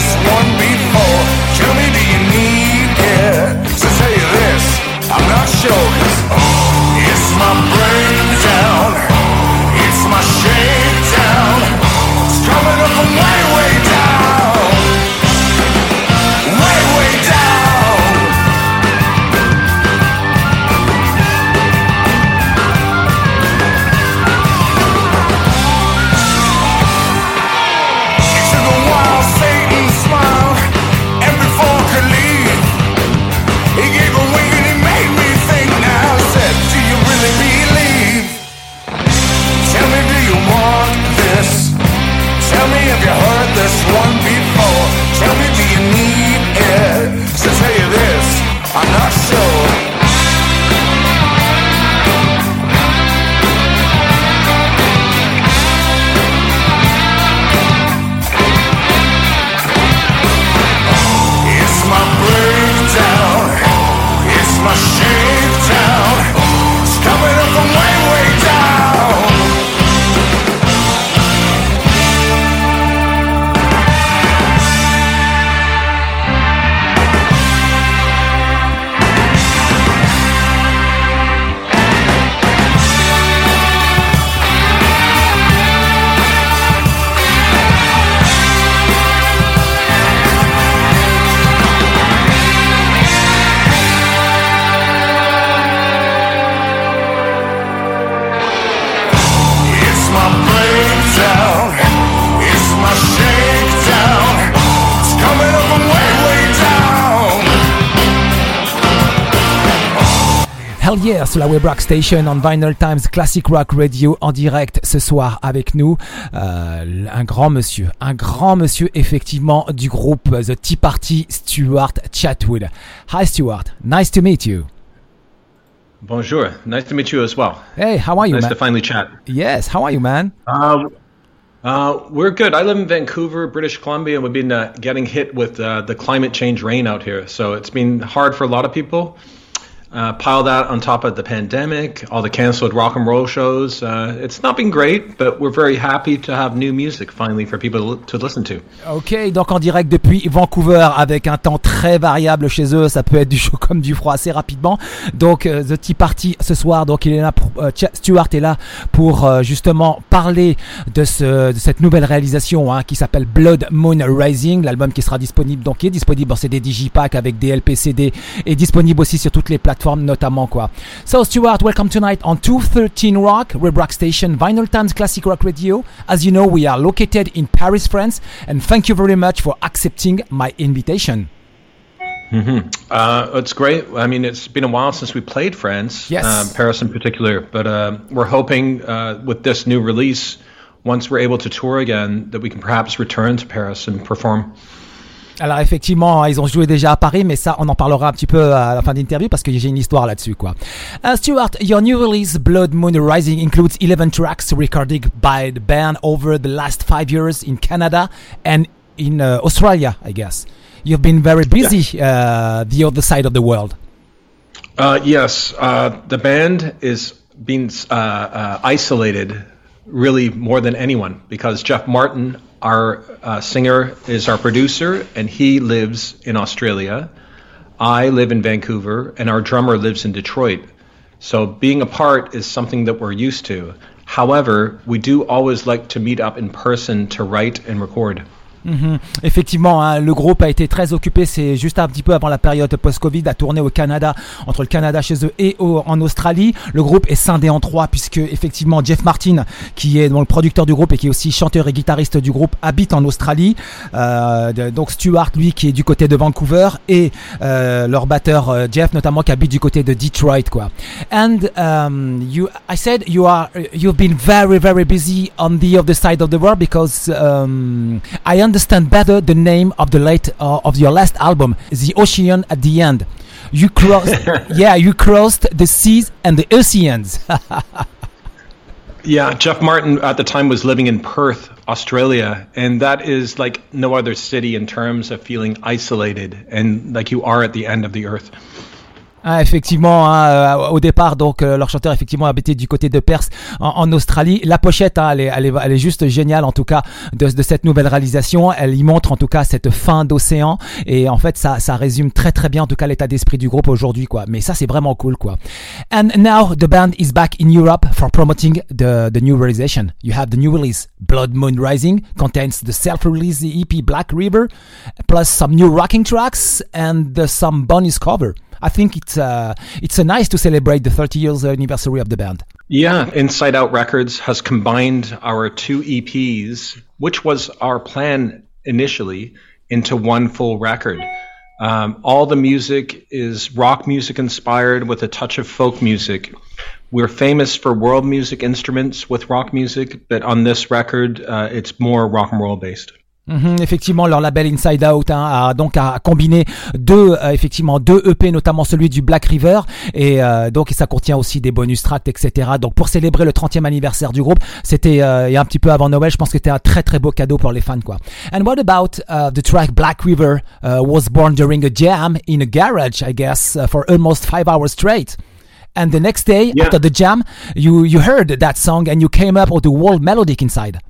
this one Yeah, sur la Web Rock Station on Vinyl Times Classic Rock Radio en direct ce soir avec nous. Euh, un grand monsieur, un grand monsieur effectivement du groupe The Tea Party, Stuart Chatwood. Hi Stuart, nice to meet you. Bonjour. Nice to meet you as well. Hey, how are you Nice man? to finally chat. Yes, how are you man? Uh, uh, we're good. I live in Vancouver, British Columbia, and we've been uh, getting hit with uh, the climate change rain out here. So it's been hard for a lot of people. Uh, pile that on top of the pandemic, all the canceled rock and roll shows. Uh, it's not been great, but we're very happy to have new music finally for people to listen to. Ok, donc en direct depuis Vancouver avec un temps très variable chez eux, ça peut être du chaud comme du froid assez rapidement. Donc euh, The Tea Party ce soir, donc il est là pour, euh, Stuart est là pour euh, justement parler de, ce, de cette nouvelle réalisation hein, qui s'appelle Blood Moon Rising, l'album qui sera disponible donc qui est disponible dans CD Digipack avec des LPCD et disponible aussi sur toutes les plateformes notamment quoi. So Stuart, welcome tonight on 213 Rock, Web Rock Station, Vinyl Times Classic Rock Radio. As you know, we are located in Paris, France, and thank you very much for accepting my invitation. Uh, it's great. I mean, it's been a while since we played France, Yes. um, Paris in particular. But uh, we're hoping uh, with this new release, once we're able to tour again, that we can perhaps return to Paris and perform. Alors effectivement, ils ont joué déjà à Paris, mais ça, on en parlera un petit peu à la fin de l'interview parce que j'ai une histoire là-dessus, quoi. Uh, Stuart, your new release, Blood Moon Rising, includes 11 tracks recorded by the band over the last five years in Canada and in uh, Australia, I guess. You've been very busy uh, the other side of the world. Uh, yes, uh, the band is being uh, isolated really more than anyone because Jeff Martin, our uh, singer, is our producer, and he lives in Australia. I live in Vancouver, and our drummer lives in Detroit. So being apart is something that we're used to. However, we do always like to meet up in person to write and record. Mhm. Effectivement, hein, le groupe a été très occupé. C'est juste un petit peu avant la période post-Covid à tourner au Canada, entre le Canada chez eux et en Australie. Le groupe est scindé en trois puisque effectivement Jeff Martin, qui est donc le producteur du groupe et qui est aussi chanteur et guitariste du groupe, habite en Australie. Euh, donc Stuart, lui, qui est du côté de Vancouver et euh, leur batteur euh, Jeff, notamment, qui habite du côté de Detroit, quoi. And um, you, I said you are, you've been very, very busy on the other side of the world because um, I understand better the name of the late uh, of your last album, The Ocean at the End. You crossed, yeah, you crossed the seas and the oceans. Yeah, Jeff Martin at the time was living in Perth, Australia, and that is like no other city in terms of feeling isolated and like you are at the end of the earth. Ah, effectivement, hein, euh, au départ, donc euh, leur chanteur effectivement habitait du côté de Perth en, Australie. La pochette, hein, elle, est, elle, est, elle, est, juste géniale en tout cas de, de, cette nouvelle réalisation. Elle y montre en tout cas cette fin d'océan et en fait ça, ça résume très très bien en tout cas l'état d'esprit du groupe aujourd'hui quoi. Mais ça c'est vraiment cool quoi. And now the band is back in Europe for promoting the the new realization. You have the new release Blood Moon Rising contains the self-release EP Black River plus some new rocking tracks and uh, some bonus cover. I think it's uh, it's uh, nice to celebrate the 30 years anniversary of the band. Yeah, Inside Out Records has combined our two EPs, which was our plan initially, into one full record. Um, all the music is rock music inspired with a touch of folk music. We're famous for world music instruments with rock music, but on this record, uh, it's more rock and roll based. Mhm, effectivement, leur label Inside Out hein, a donc a combiné deux euh, effectivement deux EP, notamment celui du Black River, et euh, donc ça contient aussi des bonus tracks, etc. Donc pour célébrer le 30e anniversaire du groupe, c'était euh, un petit peu avant Noël, je pense que c'était un très très beau cadeau pour les fans quoi. And what about uh, the track Black River uh, was born during a jam in a garage, I guess, uh, for almost five hours straight? And the next day after the jam, you you heard that song and you came up with the whole melodic inside.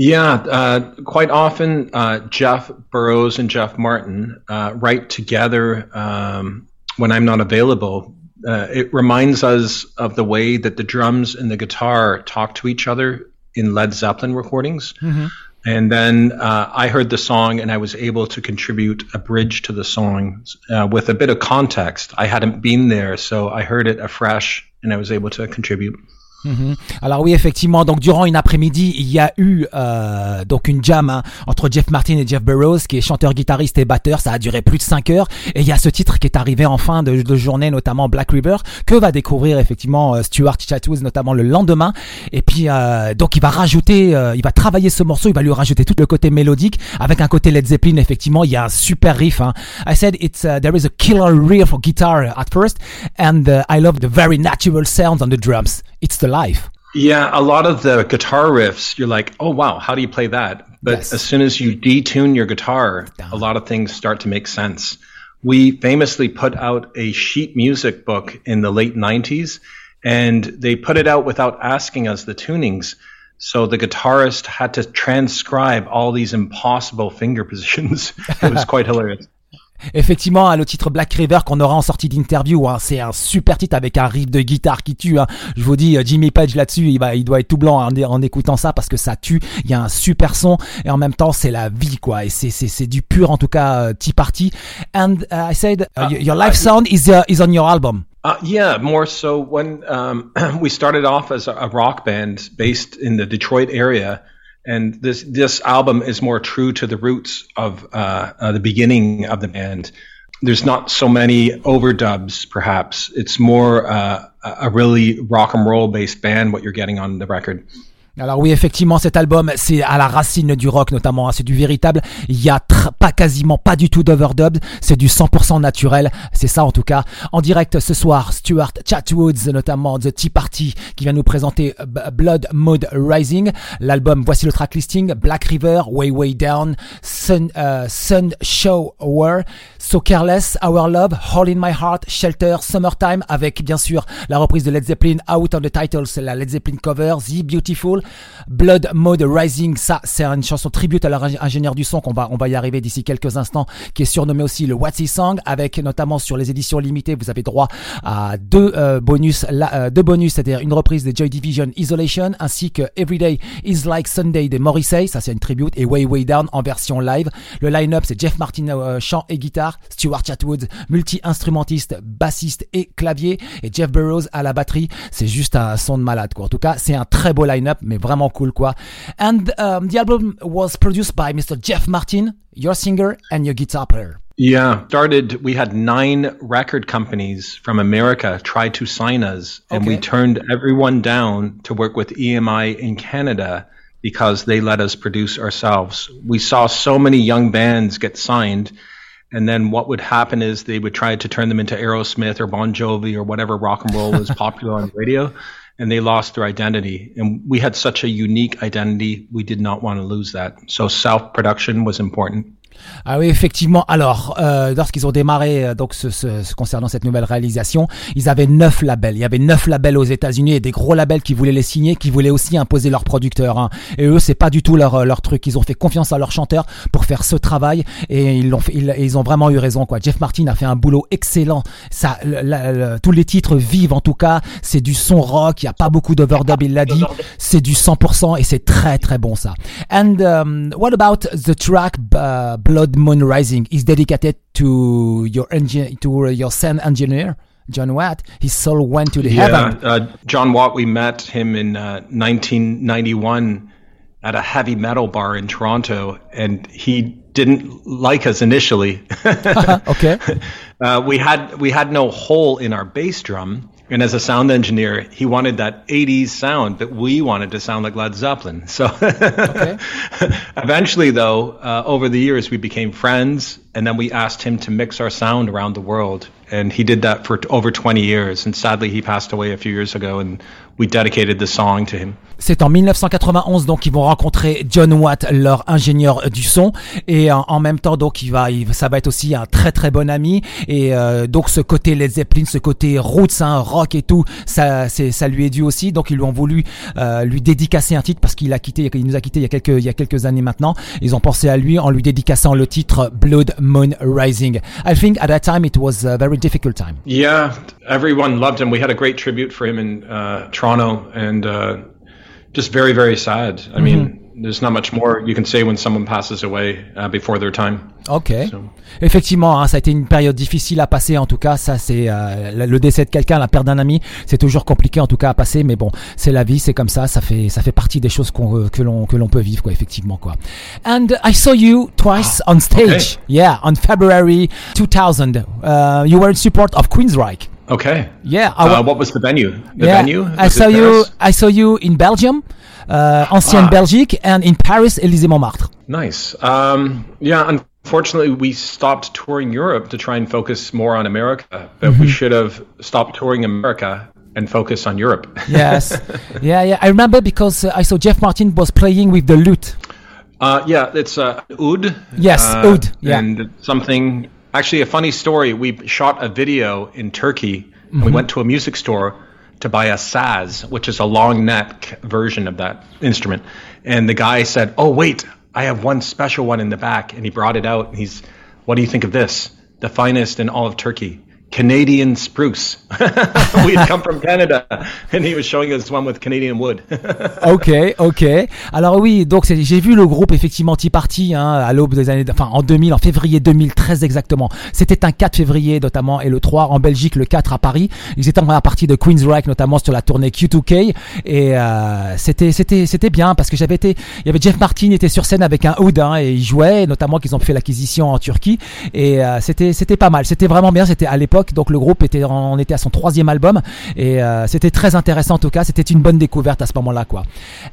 Yeah, uh, quite often uh, Jeff Burrows and Jeff Martin uh, write together um, when I'm not available. Uh, it reminds us of the way that the drums and the guitar talk to each other in Led Zeppelin recordings. Mm-hmm. And then uh, I heard the song and I was able to contribute a bridge to the song uh, with a bit of context. I hadn't been there, so I heard it afresh and I was able to contribute. Mhm. Alors oui, effectivement, donc durant une après-midi, il y a eu euh, donc une jam hein, entre Jeff Martin et Jeff Burrows, qui est chanteur, guitariste et batteur. Ça a duré plus de 5 heures. Et il y a ce titre qui est arrivé en fin de, journée, notamment Black River, que va découvrir effectivement euh, Stuart Chatwood, notamment le lendemain. Et puis euh, donc il va rajouter, euh, il va travailler ce morceau, il va lui rajouter tout le côté mélodique avec un côté Led Zeppelin. Effectivement, il y a un super riff. Hein. I said it's uh, there is a killer riff for guitar at first, and uh, I love the very natural sounds on the drums. It's the life. Yeah, a lot of the guitar riffs, you're like, oh wow, how do you play that? But yes. as soon as you detune your guitar, Down. a lot of things start to make sense. We famously put out a sheet music book in the late 90s, and they put it out without asking us the tunings. So the guitarist had to transcribe all these impossible finger positions. it was quite hilarious. Effectivement, hein, le titre Black River qu'on aura en sortie d'interview, hein, c'est un super titre avec un riff de guitare qui tue. Hein. Je vous dis, euh, Jimmy Page là-dessus, il, va, il doit être tout blanc en, écoutant ça parce que ça tue. Il y a un super son et en même temps c'est la vie quoi. Et c'est c'est du pur en tout cas euh, Tea Party. And uh, I said, uh, your live sound is uh, is on your album. Uh, yeah, more so when um, we started off as a rock band based in the Detroit area. And this this album is more true to the roots of uh, uh, the beginning of the band. There's not so many overdubs, perhaps. It's more uh, a really rock and roll based band. What you're getting on the record. Alors oui, effectivement, cet album, c'est à la racine du rock notamment. Hein. c'est du véritable. Il y a pas quasiment pas du tout d'overdub. C'est du 100% naturel. C'est ça en tout cas. En direct ce soir, Stuart Chatwoods, notamment The Tea Party, qui vient nous présenter euh, Blood Mode Rising. L'album, voici le track listing. Black River, Way Way Down, Sun, uh, Sun Show War, So Careless, Our Love, Hole in My Heart, Shelter, Summertime, avec bien sûr la reprise de Led Zeppelin, Out on the Title, c'est la Led Zeppelin cover, The Beautiful, Blood Mode Rising, ça c'est une chanson tribute à leur ingénieur du son qu'on va, on va y arriver d'ici quelques instants, qui est surnommé aussi le What's He Song, avec notamment sur les éditions limitées, vous avez droit à deux euh, bonus, euh, deux bonus, c'est-à-dire une reprise de Joy Division Isolation, ainsi que Everyday is Like Sunday de Morrissey, ça c'est une tribute, et Way Way Down en version live. Le line-up c'est Jeff Martin euh, chant et guitare, Stuart Chatwood multi-instrumentiste, bassiste et clavier, et Jeff Burrows à la batterie, c'est juste un son de malade quoi. En tout cas, c'est un très beau line-up, mais vraiment cool quoi. And um, the album was produced by Mr. Jeff Martin, your singer and your guitar player. Yeah, started. We had nine record companies from America try to sign us, and okay. we turned everyone down to work with EMI in Canada because they let us produce ourselves. We saw so many young bands get signed, and then what would happen is they would try to turn them into Aerosmith or Bon Jovi or whatever rock and roll was popular on the radio and they lost their identity. And we had such a unique identity, we did not want to lose that. So self production was important. Ah oui, effectivement. Alors, euh, lorsqu'ils ont démarré euh, donc ce, ce, concernant cette nouvelle réalisation, ils avaient neuf labels. Il y avait neuf labels aux États-Unis et des gros labels qui voulaient les signer, qui voulaient aussi imposer leurs producteurs. Hein. Et eux, c'est pas du tout leur leur truc. Ils ont fait confiance à leurs chanteurs pour faire ce travail et ils l'ont fait. Ils, ont vraiment eu raison quoi. Jeff Martin a fait un boulot excellent. Ça, tous les titres vivent en tout cas. C'est du son rock. Il y a pas beaucoup d'overdub. Il l'a dit. C'est du 100% et c'est très très bon ça. And um, what about the track? Uh, Blood Moon Rising is dedicated to your engine to your sound engineer. John Watt, his soul went to the yeah, heaven. Uh, John Watt, we met him in uh, 1991 at a heavy metal bar in Toronto, and he didn't like us initially. okay. Uh, we had we had no hole in our bass drum, and as a sound engineer, he wanted that 80s sound, but we wanted to sound like Led Zeppelin. So eventually, though, uh, over the years, we became friends, and then we asked him to mix our sound around the world. And he did that for over 20 years. And sadly, he passed away a few years ago, and we dedicated the song to him. C'est en 1991 donc ils vont rencontrer John Watt, leur ingénieur du son, et en, en même temps donc il va, il, ça va être aussi un très très bon ami. Et euh, donc ce côté Led Zeppelin, ce côté roots, hein, rock et tout, ça, c'est, ça lui est dû aussi. Donc ils lui ont voulu euh, lui dédicacer un titre parce qu'il a quitté, il nous a quitté il y a quelques, il y a quelques années maintenant. Ils ont pensé à lui en lui dédicaçant le titre Blood Moon Rising. I think at that time it was a very difficult time. Yeah, everyone loved him. We had a great tribute for him in uh, Toronto, and uh, just very, very sad. I mm-hmm. mean, there's not much more you can say when someone passes away uh, before their time. Ok. Effectivement, hein, ça a été une période difficile à passer. En tout cas, ça c'est euh, le décès de quelqu'un, la perte d'un ami, c'est toujours compliqué en tout cas à passer. Mais bon, c'est la vie, c'est comme ça. Ça fait ça fait partie des choses qu'on euh, que l'on que l'on peut vivre quoi, effectivement quoi. And I saw you twice on stage. Okay. Yeah, on February 2000. Uh, you were in support of Queensryche. Okay. Yeah. Uh, what was the venue? The yeah, venue? Was I saw you. I saw you in Belgium, ancienne ah. Belgique, and in Paris, Élysée Montmartre. Nice. Um, yeah. Unfortunately, we stopped touring Europe to try and focus more on America, but mm-hmm. we should have stopped touring America and focus on Europe. yes. Yeah. Yeah. I remember because uh, I saw Jeff Martin was playing with the lute. Uh, yeah, it's uh, oud. Yes, uh, oud. Yeah. And something Actually, a funny story. We shot a video in Turkey. Mm-hmm. We went to a music store to buy a saz, which is a long neck version of that instrument. And the guy said, "Oh, wait, I have one special one in the back." And he brought it out. And he's, "What do you think of this? The finest in all of Turkey." Canadian spruce. we had come from Canada, and he was showing us one with Canadian wood. ok, ok. Alors oui, donc j'ai vu le groupe effectivement Tea Party hein, à l'aube des années, enfin en 2000, en février 2013 exactement. C'était un 4 février notamment et le 3 en Belgique, le 4 à Paris. Ils étaient en première partie de Queensryche notamment sur la tournée Q2K et euh, c'était c'était c'était bien parce que j'avais été, il y avait Jeff Martin était sur scène avec un hood hein, et il jouait, notamment qu'ils ont fait l'acquisition en Turquie et euh, c'était c'était pas mal, c'était vraiment bien, c'était à l'époque donc le groupe était, on était à son troisième album et euh, c'était très intéressant en tout cas. C'était une bonne découverte à ce moment-là, quoi.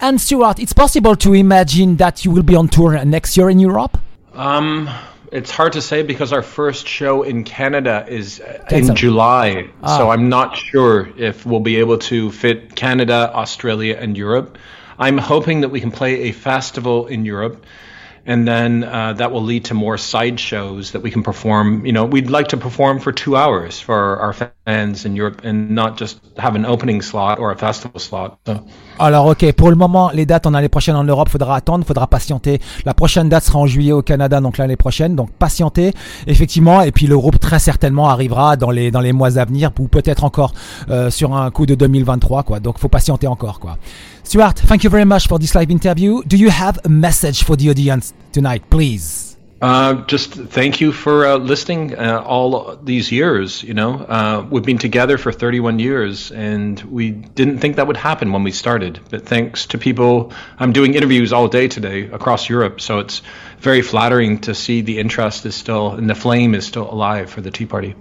And Stuart, it's possible to imagine that you will be on tour next year in Europe? Um, it's hard to say because our first show in Canada is in July, ah. so I'm not sure if we'll be able to fit Canada, Australia, and Europe. I'm hoping that we can play a festival in Europe and then uh, that will lead to more side shows that we can perform. You know, we'd like to perform for two hours for our fans in Europe and not just have an opening slot or a festival slot. So. Alors ok, pour le moment, les dates en année prochaine en Europe, faudra attendre, faudra patienter. La prochaine date sera en juillet au Canada, donc l'année prochaine, donc patienter effectivement. Et puis le groupe très certainement arrivera dans les dans les mois à venir, ou peut-être encore euh, sur un coup de 2023, quoi. Donc faut patienter encore, quoi. Stuart, thank you very much for this live interview. Do you have a message for the audience tonight, please? Uh, just thank you for uh, listening uh, all these years. You know, uh, we've been together for 31 years, and we didn't think that would happen when we started. But thanks to people, I'm doing interviews all day today across Europe, so it's very flattering to see the interest is still and the flame is still alive for the Tea Party.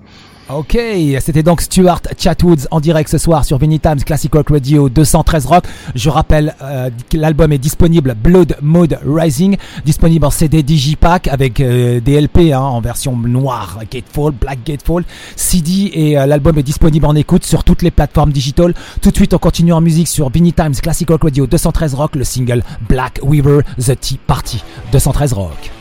Ok, c'était donc Stuart Chatwoods en direct ce soir sur Vinny Times Classic Rock Radio 213 Rock. Je rappelle euh, que l'album est disponible Blood Mode Rising, disponible en CD Digipack avec euh, des LP hein, en version noire, Gatefall, Black Gatefall, CD et euh, l'album est disponible en écoute sur toutes les plateformes digitales. Tout de suite, on continue en musique sur Vinny Times Classic Rock Radio 213 Rock, le single Black Weaver The Tea Party 213 Rock.